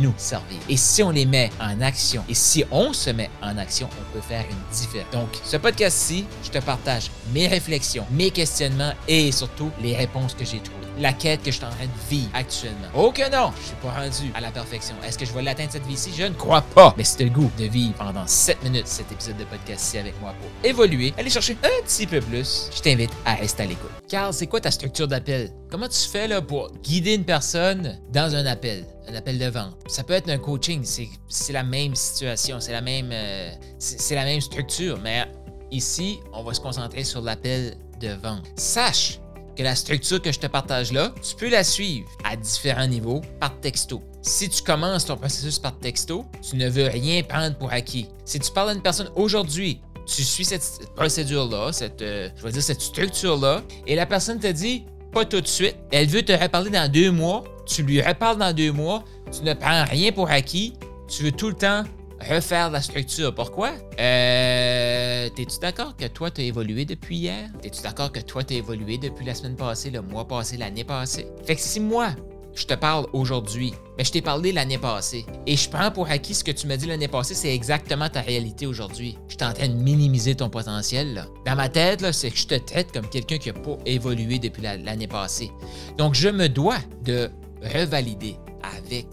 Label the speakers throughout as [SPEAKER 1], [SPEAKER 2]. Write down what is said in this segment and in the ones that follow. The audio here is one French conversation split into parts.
[SPEAKER 1] nous servir. Et si on les met en action, et si on se met en action, on peut faire une différence. Donc, ce podcast-ci, je te partage mes réflexions, mes questionnements et surtout les réponses que j'ai trouvées. La quête que je suis en train de vivre actuellement. Oh que non, je suis pas rendu à la perfection. Est-ce que je vais l'atteindre cette vie-ci? Je ne crois pas. Mais c'est le goût de vivre pendant 7 minutes cet épisode de podcast-ci avec moi pour évoluer, aller chercher un petit peu plus. Je t'invite à rester à l'écoute. Carl, c'est quoi ta structure d'appel? Comment tu fais là pour guider une personne dans un appel? un appel de vente. Ça peut être un coaching, c'est la même situation, c'est la même euh, c'est la même structure, mais ici, on va se concentrer sur l'appel de vente. Sache que la structure que je te partage là, tu peux la suivre à différents niveaux par texto. Si tu commences ton processus par texto, tu ne veux rien prendre pour acquis. Si tu parles à une personne aujourd'hui, tu suis cette procédure-là, cette, euh, cette structure-là, et la personne te dit pas tout de suite, elle veut te reparler dans deux mois, tu lui reparles dans deux mois, tu ne prends rien pour acquis, tu veux tout le temps refaire la structure. Pourquoi? Euh, T'es-tu d'accord que toi, tu as évolué depuis hier? T'es-tu d'accord que toi, tu as évolué depuis la semaine passée, le mois passé, l'année passée? Fait que si moi, je te parle aujourd'hui, mais je t'ai parlé l'année passée. Et je prends pour acquis ce que tu m'as dit l'année passée, c'est exactement ta réalité aujourd'hui. Je suis en train de minimiser ton potentiel. Dans ma tête, c'est que je te traite comme quelqu'un qui n'a pas évolué depuis l'année passée. Donc, je me dois de revalider avec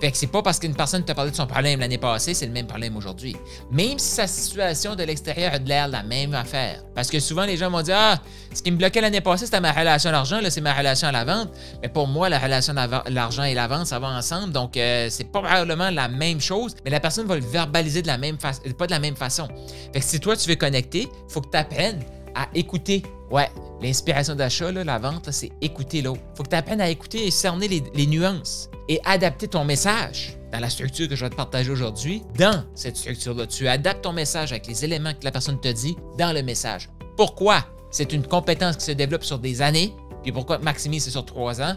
[SPEAKER 1] Fait que c'est pas parce qu'une personne t'a parlé de son problème l'année passée, c'est le même problème aujourd'hui. Même si sa situation de l'extérieur a de l'air la même affaire. Parce que souvent, les gens vont dire Ah, ce qui me bloquait l'année passée, c'était ma relation à l'argent, là, c'est ma relation à la vente. Mais pour moi, la relation à l'argent et la vente, ça va ensemble. Donc, euh, c'est probablement la même chose, mais la personne va le verbaliser de la même façon, pas de la même façon. Fait que si toi, tu veux connecter, faut que tu apprennes à écouter. Ouais, l'inspiration d'achat, la vente, c'est écouter l'autre. faut que tu apprennes à écouter et cerner les, nuances et adapter ton message dans la structure que je vais te partager aujourd'hui. Dans cette structure-là, tu adaptes ton message avec les éléments que la personne te dit dans le message. Pourquoi? C'est une compétence qui se développe sur des années. Puis pourquoi maximiser c'est sur trois ans?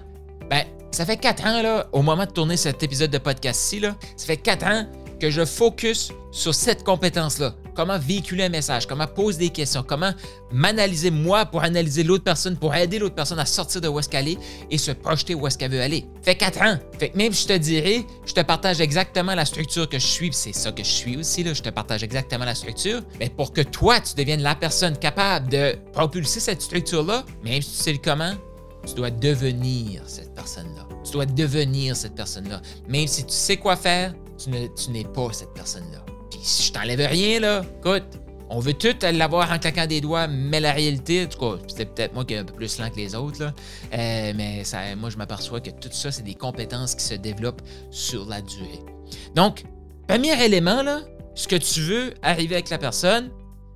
[SPEAKER 1] Ben, ça fait quatre ans, là, au moment de tourner cet épisode de podcast-ci, ça fait quatre ans que je focus sur cette compétence-là. Comment véhiculer un message, comment poser des questions, comment m'analyser moi pour analyser l'autre personne, pour aider l'autre personne à sortir de où est-ce qu'elle est et se projeter où est-ce qu'elle veut aller? Fait quatre ans. Fait que même si je te dirais, je te partage exactement la structure que je suis, c'est ça que je suis aussi, là, je te partage exactement la structure, mais pour que toi, tu deviennes la personne capable de propulser cette structure-là, même si tu sais le comment, tu dois devenir cette personne-là. Tu dois devenir cette personne-là. Même si tu sais quoi faire, tu n'es pas cette personne-là. Si je t'enlève rien, là, écoute, on veut tout l'avoir en claquant des doigts, mais la réalité, en tout cas, c'est peut-être moi qui est un peu plus lent que les autres, là, euh, mais ça, moi, je m'aperçois que tout ça, c'est des compétences qui se développent sur la durée. Donc, premier élément, là, ce que tu veux arriver avec la personne,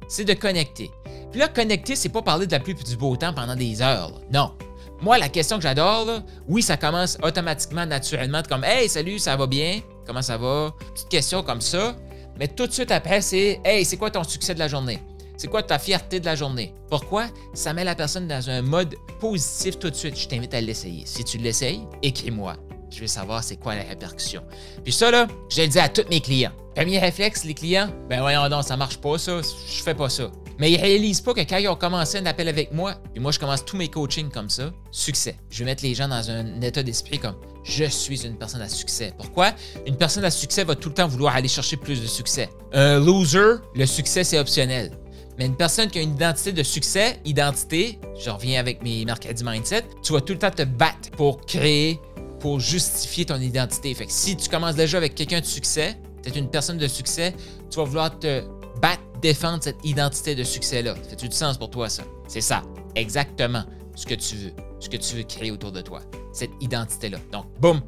[SPEAKER 1] c'est de connecter. Puis là, connecter, c'est pas parler de la pluie et du beau temps pendant des heures. Non. Moi, la question que j'adore, oui, ça commence automatiquement, naturellement, comme Hey, salut, ça va bien? Comment ça va? Petite question comme ça. Mais tout de suite après, c'est Hey, c'est quoi ton succès de la journée? C'est quoi ta fierté de la journée? Pourquoi? Ça met la personne dans un mode positif tout de suite. Je t'invite à l'essayer. Si tu l'essayes, écris-moi. Je veux savoir c'est quoi la répercussion. Puis ça, là, je le dis à tous mes clients. Premier réflexe, les clients, ben voyons donc, ça marche pas ça, je fais pas ça. Mais ils réalisent pas que quand ils ont commencé un appel avec moi, puis moi je commence tous mes coachings comme ça, succès. Je vais mettre les gens dans un état d'esprit comme je suis une personne à succès. Pourquoi? Une personne à succès va tout le temps vouloir aller chercher plus de succès. Un loser, le succès c'est optionnel. Mais une personne qui a une identité de succès, identité, je reviens avec mes mercredis mindset, tu vas tout le temps te battre pour créer, pour justifier ton identité. Fait que si tu commences déjà avec quelqu'un de succès, tu es une personne de succès, tu vas vouloir te battre défendre cette identité de succès-là. Ça fait du sens pour toi, ça? C'est ça, exactement ce que tu veux, ce que tu veux créer autour de toi, cette identité-là. Donc, boum,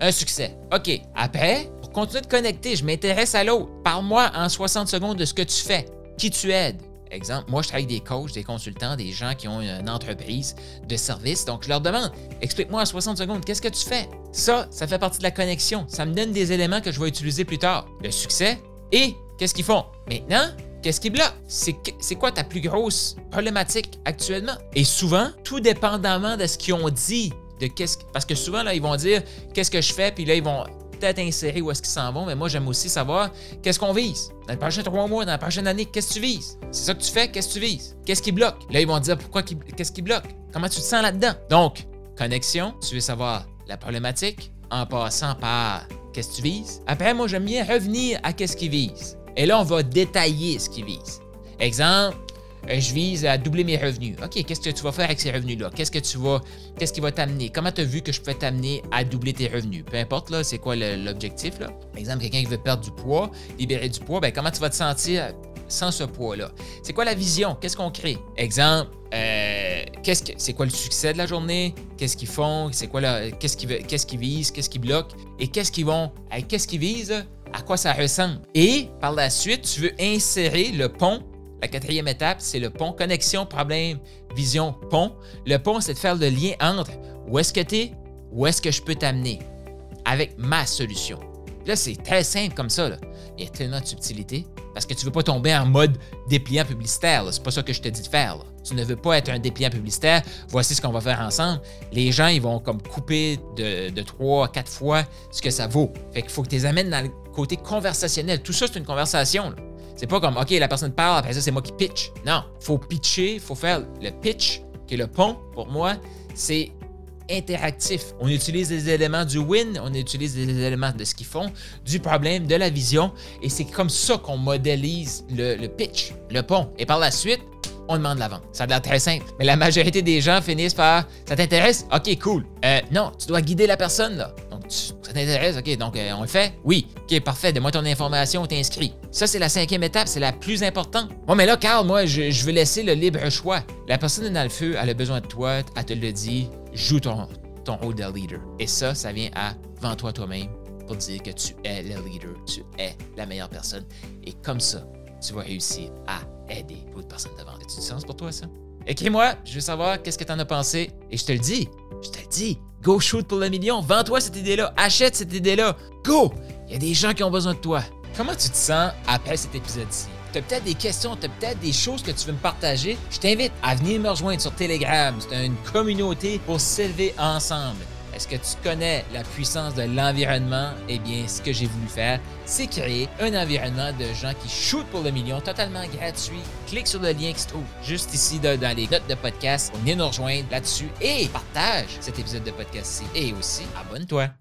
[SPEAKER 1] un succès. OK, après, pour continuer de connecter, je m'intéresse à l'autre. Parle-moi en 60 secondes de ce que tu fais, qui tu aides? Exemple, moi, je travaille avec des coachs, des consultants, des gens qui ont une entreprise de service. Donc, je leur demande, explique-moi en 60 secondes, qu'est-ce que tu fais? Ça, ça fait partie de la connexion. Ça me donne des éléments que je vais utiliser plus tard. Le succès et qu'est-ce qu'ils font? Maintenant, Qu'est-ce qui bloque? C'est quoi ta plus grosse problématique actuellement? Et souvent, tout dépendamment de ce qu'ils ont dit, de qu'est-ce parce que souvent là ils vont dire qu'est-ce que je fais? Puis là ils vont peut-être insérer où est-ce qu'ils s'en vont, mais moi, j'aime aussi savoir qu'est-ce qu'on vise? Dans les prochains trois mois, dans la prochaine année, qu'est-ce que tu vises? C'est ça que tu fais, qu'est-ce que tu vises? Qu'est-ce qui bloque? Là, ils vont dire pourquoi, qu'est-ce qui bloque? Comment tu te sens là-dedans? Donc, connexion, tu veux savoir la problématique en passant par qu'est-ce que tu vises? Après, moi, j'aime bien revenir à qu'est-ce qu'ils visent. Et là, on va détailler ce qu'ils visent. Exemple, euh, je vise à doubler mes revenus. OK, qu'est-ce que tu vas faire avec ces revenus-là? Qu'est-ce que tu vas, qu'est-ce qui va t'amener? Comment tu as vu que je peux t'amener à doubler tes revenus? Peu importe, là, c'est quoi l'objectif, là? Exemple, quelqu'un qui veut perdre du poids, libérer du poids, ben, comment tu vas te sentir sans ce poids-là? C'est quoi la vision? Qu'est-ce qu'on crée? Exemple, euh, qu'est-ce que, c'est quoi le succès de la journée? Qu'est-ce qu'ils font? C'est quoi qu'est-ce qu'ils, qu'est-ce qu'ils visent? Qu'est-ce qu'ils bloquent? Et qu'est-ce qu'ils vont, qu'est-ce qu'ils visent? À ça ressemble? Et par la suite, tu veux insérer le pont la quatrième étape, c'est le pont. Connexion, problème, vision, pont. Le pont, c'est de faire le lien entre où est-ce que tu es, où est-ce que je peux t'amener avec ma solution. Là, c'est très simple comme ça. Il y a tellement de subtilité parce que tu veux pas tomber en mode dépliant publicitaire. C'est pas ça que je te dis de faire. Tu ne veux pas être un dépliant publicitaire. Voici ce qu'on va faire ensemble. Les gens, ils vont comme couper de, trois, quatre fois ce que ça vaut. Fait qu'il faut que tu les amènes dans côté conversationnel. Tout ça, c'est une conversation. C'est pas comme, OK, la personne parle, après ça, c'est moi qui pitch. Non, faut pitcher, faut faire le pitch, qui est le pont, pour moi, c'est interactif. On utilise les éléments du win, on utilise les éléments de ce qu'ils font, du problème, de la vision, et c'est comme ça qu'on modélise le, pitch, le pont. Et par la suite, on demande la vente. Ça a l'air très simple. Mais la majorité des gens finissent par Ça t'intéresse? OK, cool. Euh, non, tu dois guider la personne, là. Ça t'intéresse? OK, donc euh, on le fait? Oui. OK, parfait. Donne-moi ton information, t'inscris. Ça, c'est la cinquième étape, c'est la plus importante. Bon, mais là, Carl, moi, je, veux laisser le libre choix. La personne est dans le feu, elle a besoin de toi, elle te le dit, joue ton, ton rôle de leader. Et ça, ça vient à vends-toi toi-même pour dire que tu es le leader, tu es la meilleure personne. Et comme ça, tu vas réussir à aider d'autres personnes devant. As-tu du sens pour toi, ça? Écris-moi, je veux savoir qu'est-ce que tu en as pensé? Et je te le dis, je te le dis, go shoot pour le million, vends-toi cette idée-là, achète cette idée-là, go! Il y a des gens qui ont besoin de toi. Comment tu te sens après cet épisode-ci? Tu as peut-être des questions, tu peut-être des choses que tu veux me partager? Je t'invite à venir me rejoindre sur Telegram. C'est une communauté pour s'élever ensemble. Est-ce que tu connais la puissance de l'environnement? Eh bien, ce que j'ai voulu faire, c'est créer un environnement de gens qui shootent pour le million totalement gratuit. Clique sur le lien qui se trouve juste ici dans les notes de podcast pour venir nous rejoindre là-dessus et partage cet épisode de podcast-ci. Et aussi, abonne-toi.